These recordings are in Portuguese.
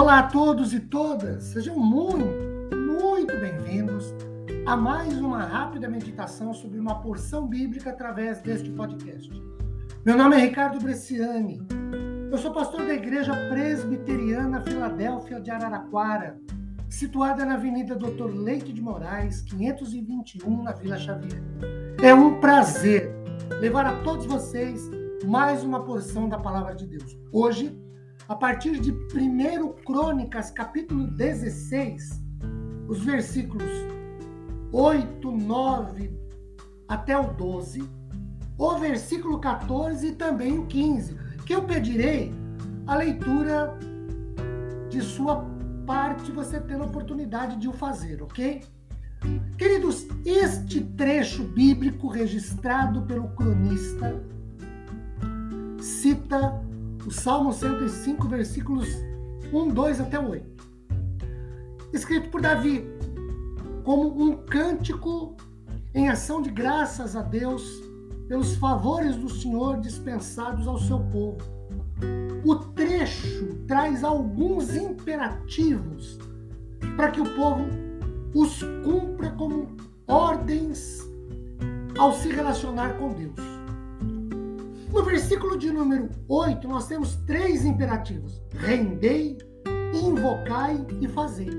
Olá a todos e todas, sejam muito, muito bem-vindos a mais uma rápida meditação sobre uma porção bíblica através deste podcast. Meu nome é Ricardo Bresciani, eu sou pastor da Igreja Presbiteriana Filadélfia de Araraquara, situada na Avenida Doutor Leite de Moraes, 521, na Vila Xavier. É um prazer levar a todos vocês mais uma porção da palavra de Deus. Hoje, a partir de 1 Crônicas, capítulo 16, os versículos 8, 9 até o 12, o versículo 14 e também o 15, que eu pedirei a leitura de sua parte, você tendo a oportunidade de o fazer, ok? Queridos, este trecho bíblico registrado pelo cronista cita o Salmo 105, versículos 1, 2 até 8. Escrito por Davi, como um cântico em ação de graças a Deus pelos favores do Senhor dispensados ao seu povo. O trecho traz alguns imperativos para que o povo os cumpra como ordens ao se relacionar com Deus. No versículo de número 8, nós temos três imperativos: rendei, invocai e fazei.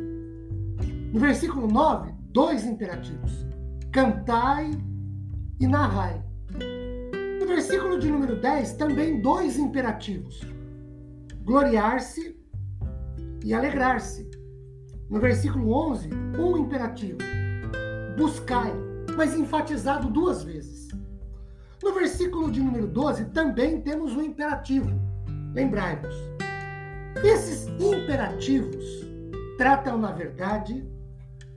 No versículo 9, dois imperativos: cantai e narrai. No versículo de número 10, também dois imperativos: gloriar-se e alegrar-se. No versículo 11, um imperativo: buscai, mas enfatizado duas vezes. No versículo de número 12 também temos um imperativo. Lembrai-vos. Esses imperativos tratam, na verdade,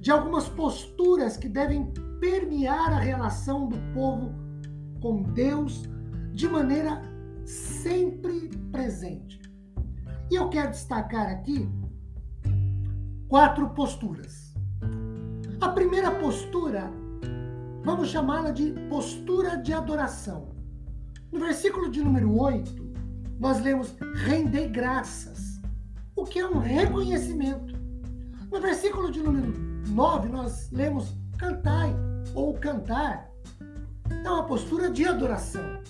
de algumas posturas que devem permear a relação do povo com Deus de maneira sempre presente. E eu quero destacar aqui quatro posturas. A primeira postura Vamos chamá-la de postura de adoração. No versículo de número 8, nós lemos rendei graças, o que é um reconhecimento. No versículo de número 9, nós lemos cantai ou cantar. É uma postura de adoração.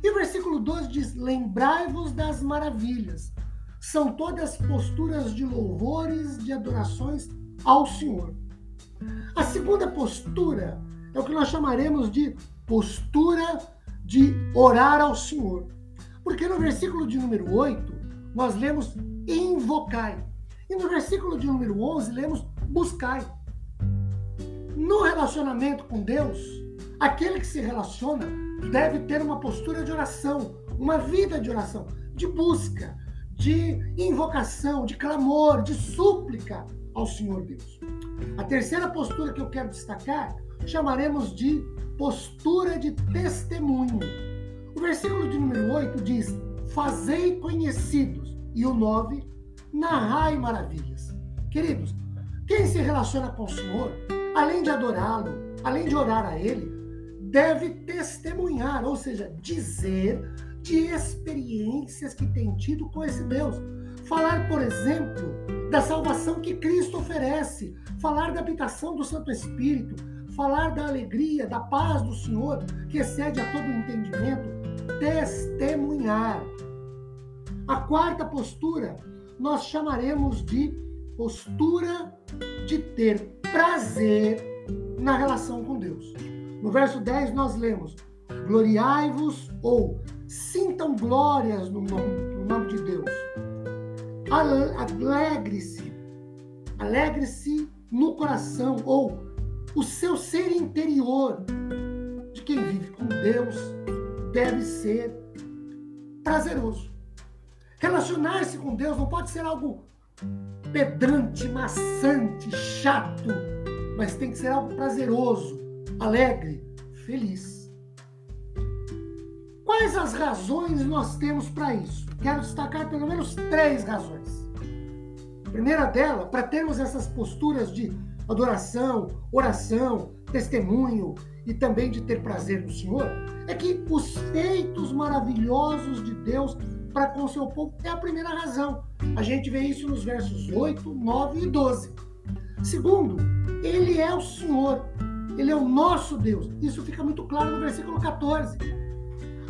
E o versículo 12 diz: Lembrai-vos das maravilhas. São todas posturas de louvores, de adorações ao Senhor. A segunda postura é o que nós chamaremos de postura de orar ao Senhor. Porque no versículo de número 8, nós lemos invocai. E no versículo de número 11, lemos buscai. No relacionamento com Deus, aquele que se relaciona deve ter uma postura de oração, uma vida de oração, de busca, de invocação, de clamor, de súplica ao Senhor Deus. A terceira postura que eu quero destacar chamaremos de postura de testemunho. O versículo de número 8 diz: Fazei conhecidos. E o 9, narrai maravilhas. Queridos, quem se relaciona com o Senhor, além de adorá-lo, além de orar a Ele, deve testemunhar, ou seja, dizer de experiências que tem tido com esse Deus. Falar, por exemplo, da salvação que Cristo oferece, falar da habitação do Santo Espírito, falar da alegria, da paz do Senhor, que excede a todo entendimento, testemunhar. A quarta postura nós chamaremos de postura de ter prazer na relação com Deus. No verso 10 nós lemos: Gloriai-vos ou sintam glórias no nome, no nome de Deus. Alegre-se, alegre-se no coração ou o seu ser interior de quem vive com Deus deve ser prazeroso. Relacionar-se com Deus não pode ser algo pedante, maçante, chato, mas tem que ser algo prazeroso, alegre, feliz. Quais as razões nós temos para isso? Quero destacar pelo menos três razões. A primeira dela, para termos essas posturas de adoração, oração, testemunho e também de ter prazer no Senhor, é que os feitos maravilhosos de Deus para com o seu povo é a primeira razão. A gente vê isso nos versos 8, 9 e 12. Segundo, ele é o Senhor, ele é o nosso Deus. Isso fica muito claro no versículo 14.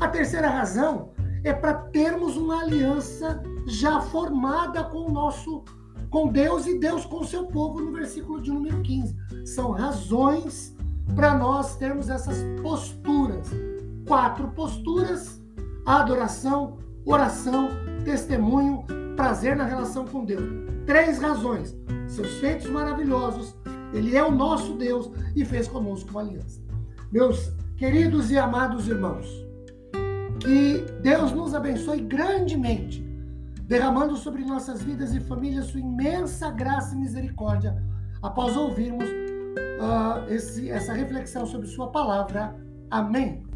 A terceira razão é para termos uma aliança já formada com o nosso com Deus e Deus com o seu povo no versículo de número 15. São razões para nós termos essas posturas. Quatro posturas: adoração, oração, testemunho, prazer na relação com Deus. Três razões: seus feitos maravilhosos, ele é o nosso Deus e fez conosco uma aliança. Meus queridos e amados irmãos, que Deus nos abençoe grandemente, derramando sobre nossas vidas e famílias sua imensa graça e misericórdia, após ouvirmos uh, esse, essa reflexão sobre Sua palavra. Amém.